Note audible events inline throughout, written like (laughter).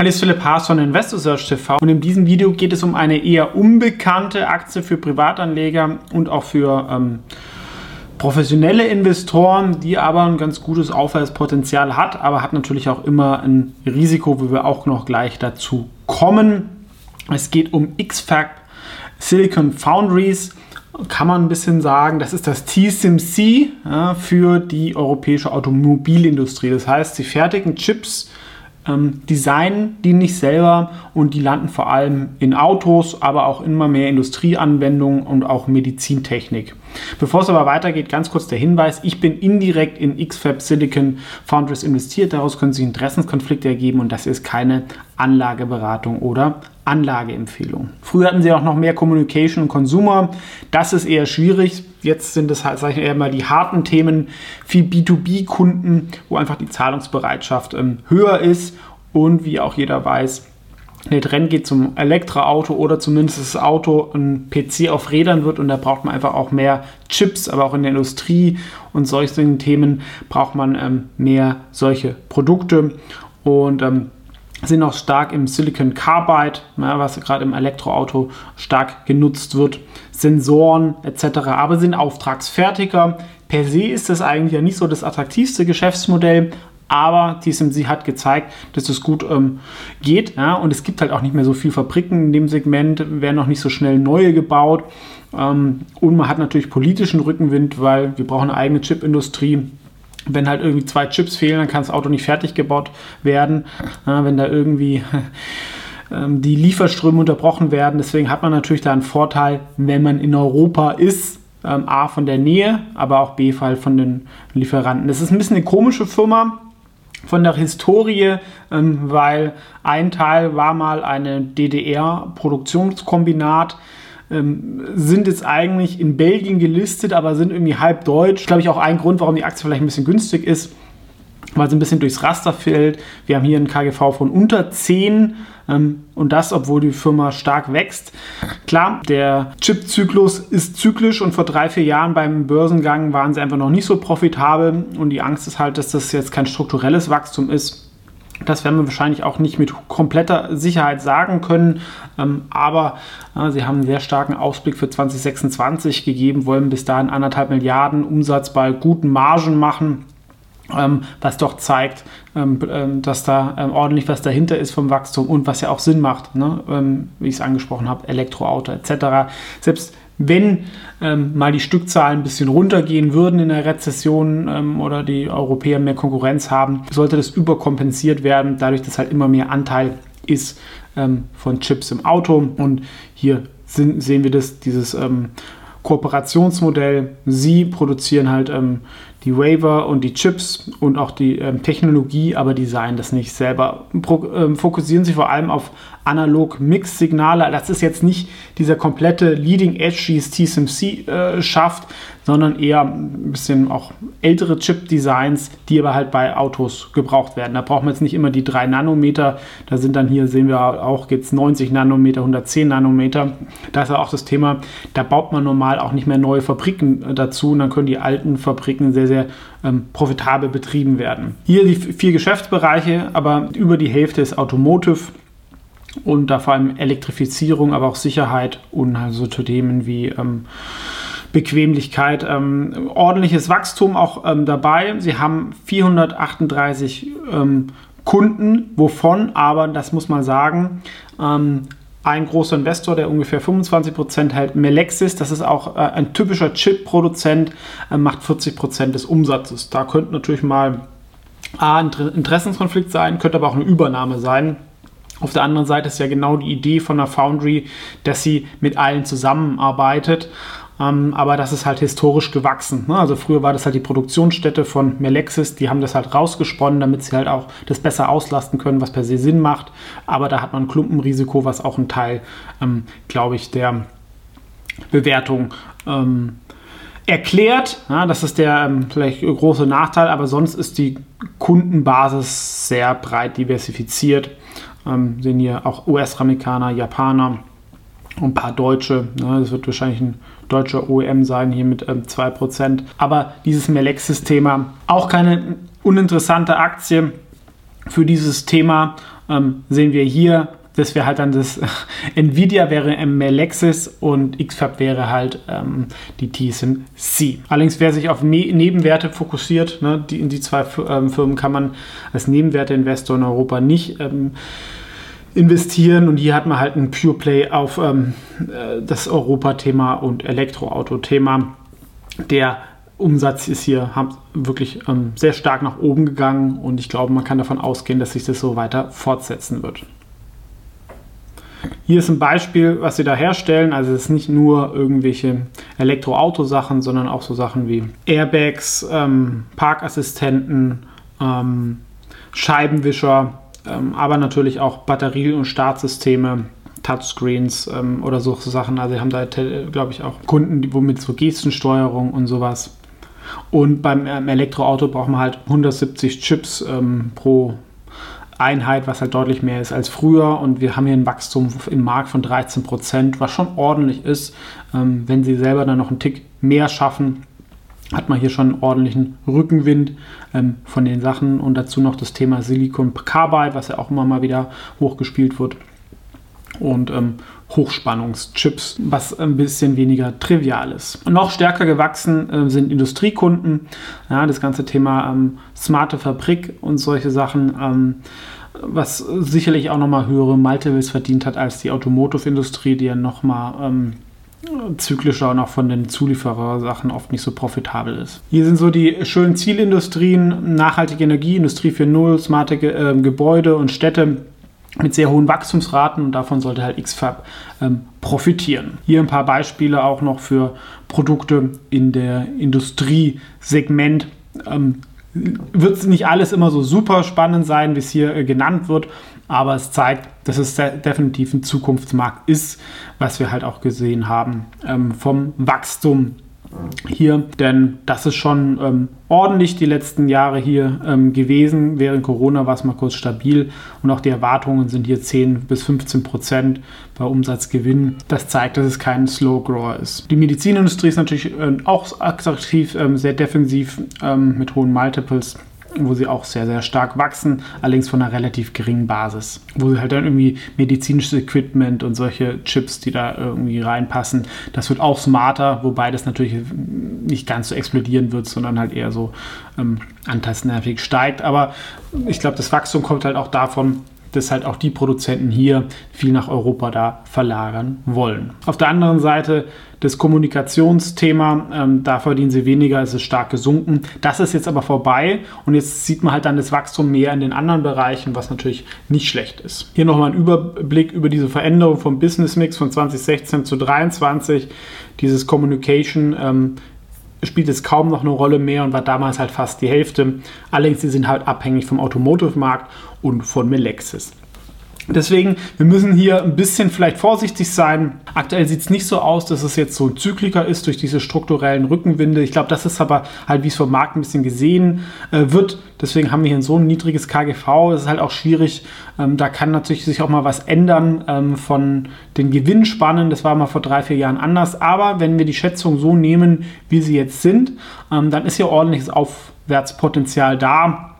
Hallo, Philipp Haas von InvestorSearch TV und in diesem Video geht es um eine eher unbekannte Aktie für Privatanleger und auch für ähm, professionelle Investoren, die aber ein ganz gutes Aufwärtspotenzial hat, aber hat natürlich auch immer ein Risiko, wo wir auch noch gleich dazu kommen. Es geht um XFAB Silicon Foundries kann man ein bisschen sagen, das ist das TSMC ja, für die europäische Automobilindustrie. Das heißt, sie fertigen Chips ähm, designen die nicht selber und die landen vor allem in Autos, aber auch immer mehr Industrieanwendungen und auch Medizintechnik. Bevor es aber weitergeht, ganz kurz der Hinweis, ich bin indirekt in XFAB Silicon Foundries investiert, daraus können sich Interessenskonflikte ergeben und das ist keine Anlageberatung oder Anlageempfehlung. Früher hatten sie auch noch mehr Communication und Consumer. Das ist eher schwierig. Jetzt sind es halt, sage ich eher mal, die harten Themen, viel B2B-Kunden, wo einfach die Zahlungsbereitschaft ähm, höher ist und wie auch jeder weiß, der Trend geht zum Elektroauto oder zumindest das Auto ein PC auf Rädern wird und da braucht man einfach auch mehr Chips, aber auch in der Industrie und solchen Themen braucht man ähm, mehr solche Produkte und ähm, sind auch stark im Silicon Carbide, ja, was gerade im Elektroauto stark genutzt wird, Sensoren etc., aber sind Auftragsfertiger. Per se ist das eigentlich ja nicht so das attraktivste Geschäftsmodell, aber TSMC hat gezeigt, dass es gut ähm, geht ja, und es gibt halt auch nicht mehr so viele Fabriken in dem Segment, werden noch nicht so schnell neue gebaut ähm, und man hat natürlich politischen Rückenwind, weil wir brauchen eine eigene Chipindustrie wenn halt irgendwie zwei Chips fehlen, dann kann das Auto nicht fertig gebaut werden. Ja, wenn da irgendwie (laughs) ähm, die Lieferströme unterbrochen werden. Deswegen hat man natürlich da einen Vorteil, wenn man in Europa ist. Ähm, A von der Nähe, aber auch B halt von den Lieferanten. Das ist ein bisschen eine komische Firma von der Historie, ähm, weil ein Teil war mal eine DDR-Produktionskombinat ähm, sind jetzt eigentlich in Belgien gelistet, aber sind irgendwie halb deutsch. Glaube ich auch ein Grund, warum die Aktie vielleicht ein bisschen günstig ist, weil sie ein bisschen durchs Raster fällt. Wir haben hier einen KGV von unter 10 ähm, und das, obwohl die Firma stark wächst. Klar, der Chip-Zyklus ist zyklisch und vor drei, vier Jahren beim Börsengang waren sie einfach noch nicht so profitabel und die Angst ist halt, dass das jetzt kein strukturelles Wachstum ist das werden wir wahrscheinlich auch nicht mit kompletter Sicherheit sagen können, ähm, aber äh, sie haben einen sehr starken Ausblick für 2026 gegeben, wollen bis dahin anderthalb Milliarden Umsatz bei guten Margen machen. Ähm, was doch zeigt, ähm, ähm dass da ähm, ordentlich was dahinter ist vom Wachstum und was ja auch Sinn macht, ne? Ähm, wie ich es angesprochen habe, Elektroauto etc. Selbst wenn ähm, mal die Stückzahlen ein bisschen runtergehen würden in der Rezession ähm, oder die Europäer mehr Konkurrenz haben, sollte das überkompensiert werden, dadurch, dass halt immer mehr Anteil ist ähm, von Chips im Auto. Und hier sind, sehen wir das, dieses ähm, Kooperationsmodell. Sie produzieren halt ähm, die Waiver und die Chips und auch die ähm, Technologie, aber designen das nicht selber. Pro, ähm, fokussieren sich vor allem auf Analog-Mix-Signale. Das ist jetzt nicht dieser komplette Leading Edge, die es TSMC äh, schafft, sondern eher ein bisschen auch ältere Chip-Designs, die aber halt bei Autos gebraucht werden. Da brauchen wir jetzt nicht immer die 3 Nanometer. Da sind dann hier, sehen wir auch jetzt 90 Nanometer, 110 Nanometer. Da ist ja auch das Thema, da baut man normal auch nicht mehr neue Fabriken äh, dazu und dann können die alten Fabriken sehr, sehr ähm, profitabel betrieben werden. Hier die vier Geschäftsbereiche, aber über die Hälfte ist Automotive und da vor allem Elektrifizierung, aber auch Sicherheit und also Themen wie ähm, Bequemlichkeit. Ähm, ordentliches Wachstum auch ähm, dabei. Sie haben 438 ähm, Kunden, wovon aber, das muss man sagen, ähm, ein großer Investor, der ungefähr 25% hält, Melexis, das ist auch äh, ein typischer Chip-Produzent, äh, macht 40% des Umsatzes. Da könnte natürlich mal A, ein Interessenskonflikt sein, könnte aber auch eine Übernahme sein. Auf der anderen Seite ist ja genau die Idee von der Foundry, dass sie mit allen zusammenarbeitet. Ähm, aber das ist halt historisch gewachsen. Ne? Also früher war das halt die Produktionsstätte von Melexis, die haben das halt rausgesponnen, damit sie halt auch das besser auslasten können, was per se Sinn macht. Aber da hat man ein Klumpenrisiko, was auch ein Teil, ähm, glaube ich, der Bewertung ähm, erklärt. Ja, das ist der ähm, vielleicht große Nachteil, aber sonst ist die Kundenbasis sehr breit diversifiziert. Ähm, sehen hier auch US-Amerikaner, Japaner, ein paar Deutsche. Ne? Das wird wahrscheinlich ein deutscher OEM sein, hier mit ähm, 2%. Aber dieses Melexis-Thema, auch keine uninteressante Aktie für dieses Thema. ähm, sehen wir hier, das wäre halt dann das (laughs) Nvidia wäre Melexis und XFAB wäre halt ähm, die TSMC. Allerdings, wer sich auf ne Nebenwerte fokussiert, ne, die, in die zwei ähm, Firmen kann man als Nebenwerteinvestor in Europa nicht ähm, investieren und hier hat man halt ein Pure Play auf ähm, äh, das Europa-Thema und Elektroauto-Thema. Der Umsatz ist hier wirklich ähm, sehr stark nach oben gegangen und ich glaube, man kann davon ausgehen, dass sich das so weiter fortsetzen wird. Hier ist ein Beispiel, was sie da herstellen. Also es ist nicht nur irgendwelche Elektroautosachen, sondern auch so Sachen wie Airbags, ähm, Parkassistenten, ähm, Scheibenwischer, ähm, aber natürlich auch Batterie- und Startsysteme. Touchscreens ähm, oder so Sachen. Also sie haben da, glaube ich, auch Kunden, die, womit so Gestensteuerung und sowas. Und beim ähm, Elektroauto braucht man halt 170 Chips ähm, pro Einheit, was halt deutlich mehr ist als früher. Und wir haben hier ein Wachstum im Markt von 13 Prozent, was schon ordentlich ist. Ähm, wenn sie selber dann noch einen Tick mehr schaffen, hat man hier schon einen ordentlichen Rückenwind ähm, von den Sachen. Und dazu noch das Thema Silicon Carbide, was ja auch immer mal wieder hochgespielt wird. Und ähm, Hochspannungschips, was ein bisschen weniger trivial ist. noch stärker gewachsen äh, sind Industriekunden. Ja, das ganze Thema ähm, smarte Fabrik und solche Sachen. Ähm, was sicherlich auch nochmal höhere Multiples verdient hat als die Automotive-Industrie, die ja nochmal ähm, zyklischer und auch von den Zulieferersachen oft nicht so profitabel ist. Hier sind so die schönen Zielindustrien, nachhaltige Energie, Industrie 4.0, smarte äh, Gebäude und Städte mit sehr hohen Wachstumsraten und davon sollte halt XFAB ähm, profitieren. Hier ein paar Beispiele auch noch für Produkte in der Industriesegment. Ähm, wird nicht alles immer so super spannend sein, wie es hier äh, genannt wird, aber es zeigt, dass es definitiv ein Zukunftsmarkt ist, was wir halt auch gesehen haben ähm, vom Wachstum hier, denn das ist schon ähm, ordentlich die letzten Jahre hier ähm, gewesen. Während Corona war es mal kurz stabil und auch die Erwartungen sind hier 10 bis 15 Prozent bei Umsatzgewinn. Das zeigt, dass es kein Slow Grower ist. Die Medizinindustrie ist natürlich äh, auch attraktiv, äh, sehr defensiv äh, mit hohen Multiples wo sie auch sehr, sehr stark wachsen, allerdings von einer relativ geringen Basis. Wo sie halt dann irgendwie medizinisches Equipment und solche Chips, die da irgendwie reinpassen, das wird auch smarter, wobei das natürlich nicht ganz so explodieren wird, sondern halt eher so ähm, anteilsnervig steigt. Aber ich glaube, das Wachstum kommt halt auch davon, dass halt auch die Produzenten hier viel nach Europa da verlagern wollen. Auf der anderen Seite das Kommunikationsthema, ähm, da verdienen sie weniger, es ist stark gesunken. Das ist jetzt aber vorbei und jetzt sieht man halt dann das Wachstum mehr in den anderen Bereichen, was natürlich nicht schlecht ist. Hier nochmal ein Überblick über diese Veränderung vom Business Mix von 2016 zu 2023. Dieses Communication ähm, spielt es kaum noch eine Rolle mehr und war damals halt fast die Hälfte. Allerdings, sie sind halt abhängig vom Automotive-Markt und von Melexis. Deswegen, wir müssen hier ein bisschen vielleicht vorsichtig sein. Aktuell sieht es nicht so aus, dass es jetzt so Zykliker ist durch diese strukturellen Rückenwinde. Ich glaube, das ist aber halt, wie es vom Markt ein bisschen gesehen äh, wird. Deswegen haben wir hier so ein niedriges KGV. Es ist halt auch schwierig. Ähm, da kann natürlich sich auch mal was ändern ähm, von den Gewinnspannen. Das war mal vor drei, vier Jahren anders. Aber wenn wir die Schätzung so nehmen, wie sie jetzt sind, ähm, dann ist hier ordentliches Aufwärtspotenzial da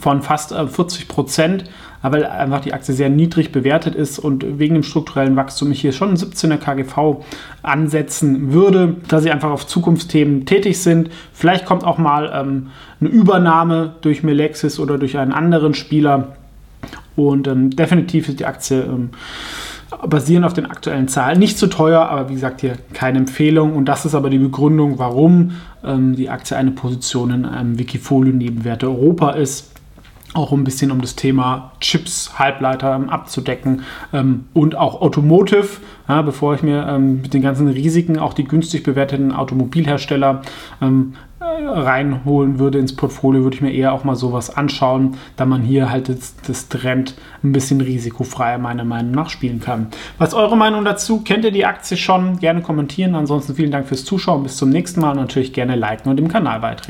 von fast 40 äh, Prozent, weil einfach die Aktie sehr niedrig bewertet ist und wegen dem strukturellen Wachstum ich hier schon ein 17er KGV ansetzen würde, da sie einfach auf Zukunftsthemen tätig sind. Vielleicht kommt auch mal ähm, eine Übernahme durch Melexis oder durch einen anderen Spieler. Und ähm, definitiv ist die Aktie ähm, basierend auf den aktuellen Zahlen nicht zu teuer, aber wie gesagt hier keine Empfehlung. Und das ist aber die Begründung, warum ähm, die Aktie eine Position in einem Wikifolio Nebenwerte Europa ist auch ein bisschen um das Thema Chips, Halbleiter ähm, abzudecken ähm, und auch Automotive, ja, bevor ich mir ähm, mit den ganzen Risiken auch die günstig bewerteten Automobilhersteller ähm, äh, reinholen würde ins Portfolio, würde ich mir eher auch mal sowas anschauen, da man hier halt das, das Trend ein bisschen risikofreier meiner Meinung nach spielen kann. Was ist eure Meinung dazu? Kennt ihr die Aktie schon? Gerne kommentieren. Ansonsten vielen Dank fürs Zuschauen. Bis zum nächsten Mal und natürlich gerne liken und dem Kanal beitreten.